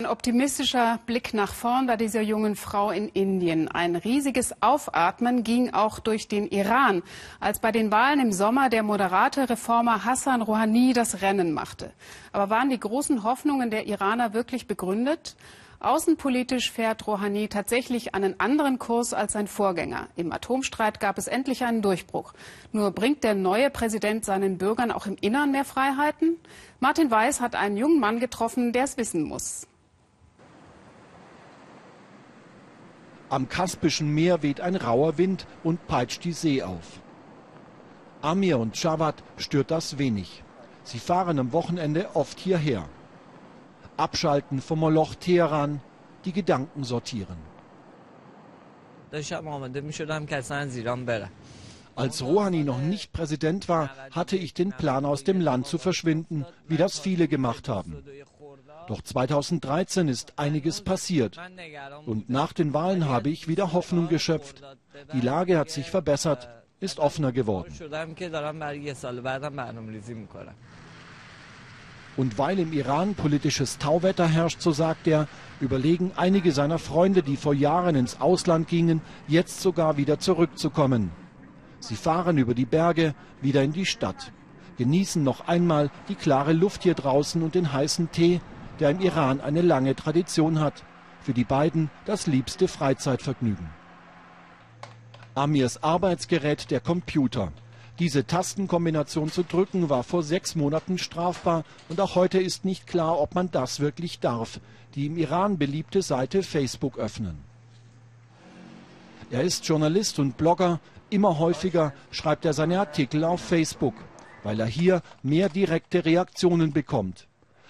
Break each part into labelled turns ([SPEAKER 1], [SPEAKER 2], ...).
[SPEAKER 1] Ein optimistischer Blick nach vorn bei dieser jungen Frau in Indien. Ein riesiges Aufatmen ging auch durch den Iran, als bei den Wahlen im Sommer der moderate Reformer Hassan Rouhani das Rennen machte. Aber waren die großen Hoffnungen der Iraner wirklich begründet? Außenpolitisch fährt Rouhani tatsächlich einen anderen Kurs als sein Vorgänger. Im Atomstreit gab es endlich einen Durchbruch. Nur bringt der neue Präsident seinen Bürgern auch im Innern mehr Freiheiten? Martin Weiß hat einen jungen Mann getroffen, der es wissen muss.
[SPEAKER 2] Am Kaspischen Meer weht ein rauer Wind und peitscht die See auf. Amir und Jawad stört das wenig. Sie fahren am Wochenende oft hierher. Abschalten vom Moloch Teheran, die Gedanken sortieren. Als Rouhani noch nicht Präsident war, hatte ich den Plan, aus dem Land zu verschwinden, wie das viele gemacht haben. Doch 2013 ist einiges passiert. Und nach den Wahlen habe ich wieder Hoffnung geschöpft. Die Lage hat sich verbessert, ist offener geworden. Und weil im Iran politisches Tauwetter herrscht, so sagt er, überlegen einige seiner Freunde, die vor Jahren ins Ausland gingen, jetzt sogar wieder zurückzukommen. Sie fahren über die Berge wieder in die Stadt, genießen noch einmal die klare Luft hier draußen und den heißen Tee, der im Iran eine lange Tradition hat. Für die beiden das liebste Freizeitvergnügen. Amirs Arbeitsgerät der Computer. Diese Tastenkombination zu drücken war vor sechs Monaten strafbar und auch heute ist nicht klar, ob man das wirklich darf. Die im Iran beliebte Seite Facebook öffnen. Er ist Journalist und Blogger. Immer häufiger schreibt er seine Artikel auf Facebook, weil er hier mehr direkte Reaktionen bekommt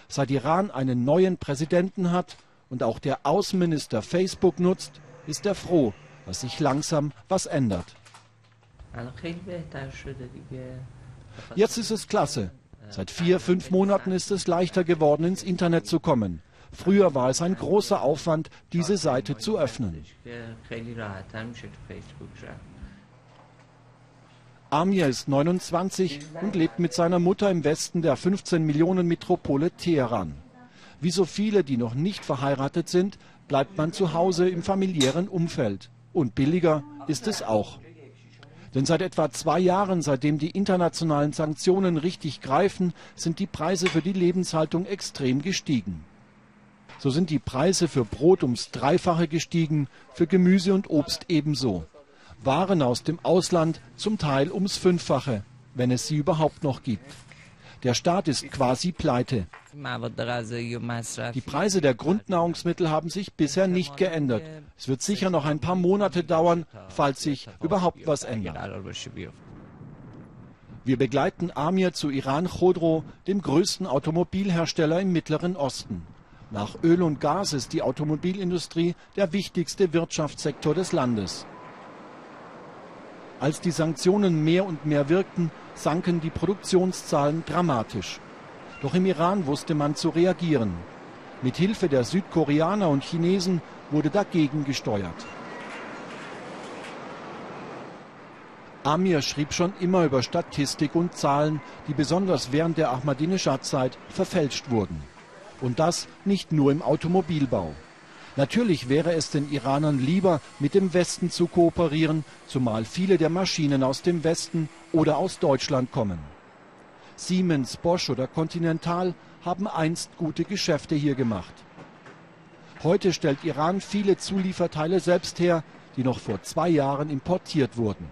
[SPEAKER 2] seit Iran einen neuen Präsidenten hat und auch der Außenminister Facebook nutzt, ist er froh, dass sich langsam was ändert. Jetzt ist es klasse. Seit vier, fünf Monaten ist es leichter geworden, ins Internet zu kommen. Früher war es ein großer Aufwand, diese Seite zu öffnen. Amir ist 29 und lebt mit seiner Mutter im Westen der 15 Millionen Metropole Teheran. Wie so viele, die noch nicht verheiratet sind, bleibt man zu Hause im familiären Umfeld. Und billiger ist es auch. Denn seit etwa zwei Jahren, seitdem die internationalen Sanktionen richtig greifen, sind die Preise für die Lebenshaltung extrem gestiegen. So sind die Preise für Brot ums Dreifache gestiegen, für Gemüse und Obst ebenso. Waren aus dem Ausland zum Teil ums Fünffache, wenn es sie überhaupt noch gibt. Der Staat ist quasi pleite. Die Preise der Grundnahrungsmittel haben sich bisher nicht geändert. Es wird sicher noch ein paar Monate dauern, falls sich überhaupt was ändert. Wir begleiten Amir zu Iran Khodro, dem größten Automobilhersteller im Mittleren Osten. Nach Öl und Gas ist die Automobilindustrie der wichtigste Wirtschaftssektor des Landes. Als die Sanktionen mehr und mehr wirkten, sanken die Produktionszahlen dramatisch. Doch im Iran wusste man zu reagieren. Mit Hilfe der Südkoreaner und Chinesen wurde dagegen gesteuert. Amir schrieb schon immer über Statistik und Zahlen, die besonders während der Ahmadinejad-Zeit verfälscht wurden. Und das nicht nur im Automobilbau. Natürlich wäre es den Iranern lieber, mit dem Westen zu kooperieren, zumal viele der Maschinen aus dem Westen oder aus Deutschland kommen. Siemens, Bosch oder Continental haben einst gute Geschäfte hier gemacht. Heute stellt Iran viele Zulieferteile selbst her, die noch vor zwei Jahren importiert wurden.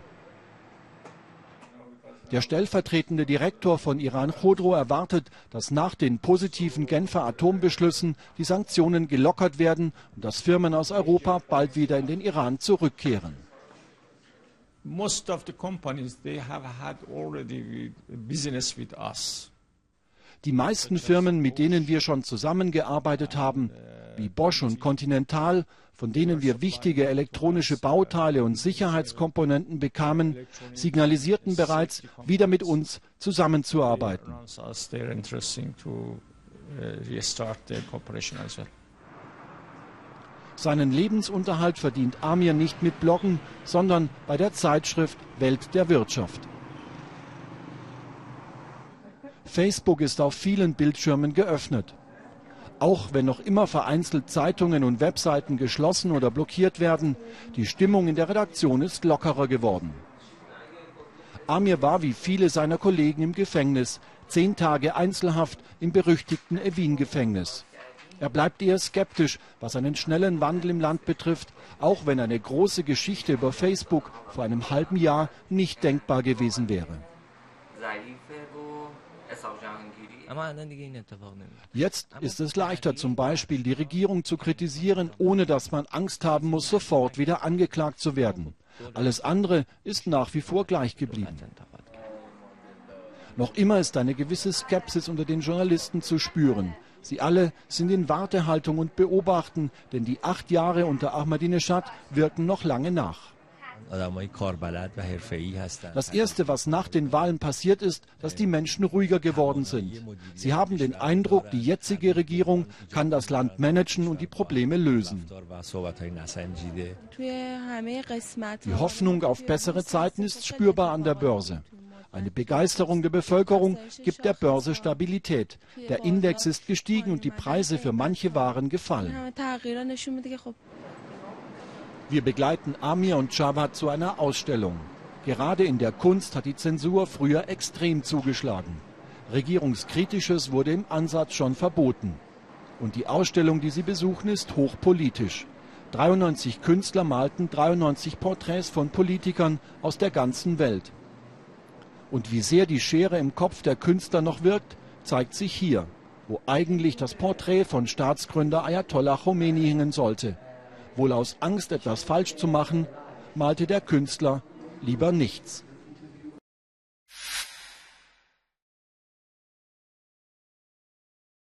[SPEAKER 2] Der stellvertretende Direktor von Iran Khodro erwartet, dass nach den positiven Genfer Atombeschlüssen die Sanktionen gelockert werden und dass Firmen aus Europa bald wieder in den Iran zurückkehren. Most of the companies they have had already business with us. Die meisten Firmen, mit denen wir schon zusammengearbeitet haben, wie Bosch und Continental, von denen wir wichtige elektronische Bauteile und Sicherheitskomponenten bekamen, signalisierten bereits, wieder mit uns zusammenzuarbeiten. Seinen Lebensunterhalt verdient Amir nicht mit Bloggen, sondern bei der Zeitschrift Welt der Wirtschaft. Facebook ist auf vielen Bildschirmen geöffnet. Auch wenn noch immer vereinzelt Zeitungen und Webseiten geschlossen oder blockiert werden, die Stimmung in der Redaktion ist lockerer geworden. Amir war wie viele seiner Kollegen im Gefängnis, zehn Tage Einzelhaft im berüchtigten Evin-Gefängnis. Er bleibt eher skeptisch, was einen schnellen Wandel im Land betrifft, auch wenn eine große Geschichte über Facebook vor einem halben Jahr nicht denkbar gewesen wäre. Jetzt ist es leichter, zum Beispiel die Regierung zu kritisieren, ohne dass man Angst haben muss, sofort wieder angeklagt zu werden. Alles andere ist nach wie vor gleich geblieben. Noch immer ist eine gewisse Skepsis unter den Journalisten zu spüren. Sie alle sind in Wartehaltung und beobachten, denn die acht Jahre unter Ahmadinejad wirken noch lange nach. Das Erste, was nach den Wahlen passiert ist, dass die Menschen ruhiger geworden sind. Sie haben den Eindruck, die jetzige Regierung kann das Land managen und die Probleme lösen. Die Hoffnung auf bessere Zeiten ist spürbar an der Börse. Eine Begeisterung der Bevölkerung gibt der Börse Stabilität. Der Index ist gestiegen und die Preise für manche Waren gefallen. Wir begleiten Amir und Javad zu einer Ausstellung. Gerade in der Kunst hat die Zensur früher extrem zugeschlagen. Regierungskritisches wurde im Ansatz schon verboten. Und die Ausstellung, die sie besuchen, ist hochpolitisch. 93 Künstler malten 93 Porträts von Politikern aus der ganzen Welt. Und wie sehr die Schere im Kopf der Künstler noch wirkt, zeigt sich hier, wo eigentlich das Porträt von Staatsgründer Ayatollah Khomeini hängen sollte. Wohl aus Angst, etwas falsch zu machen, malte der Künstler lieber nichts.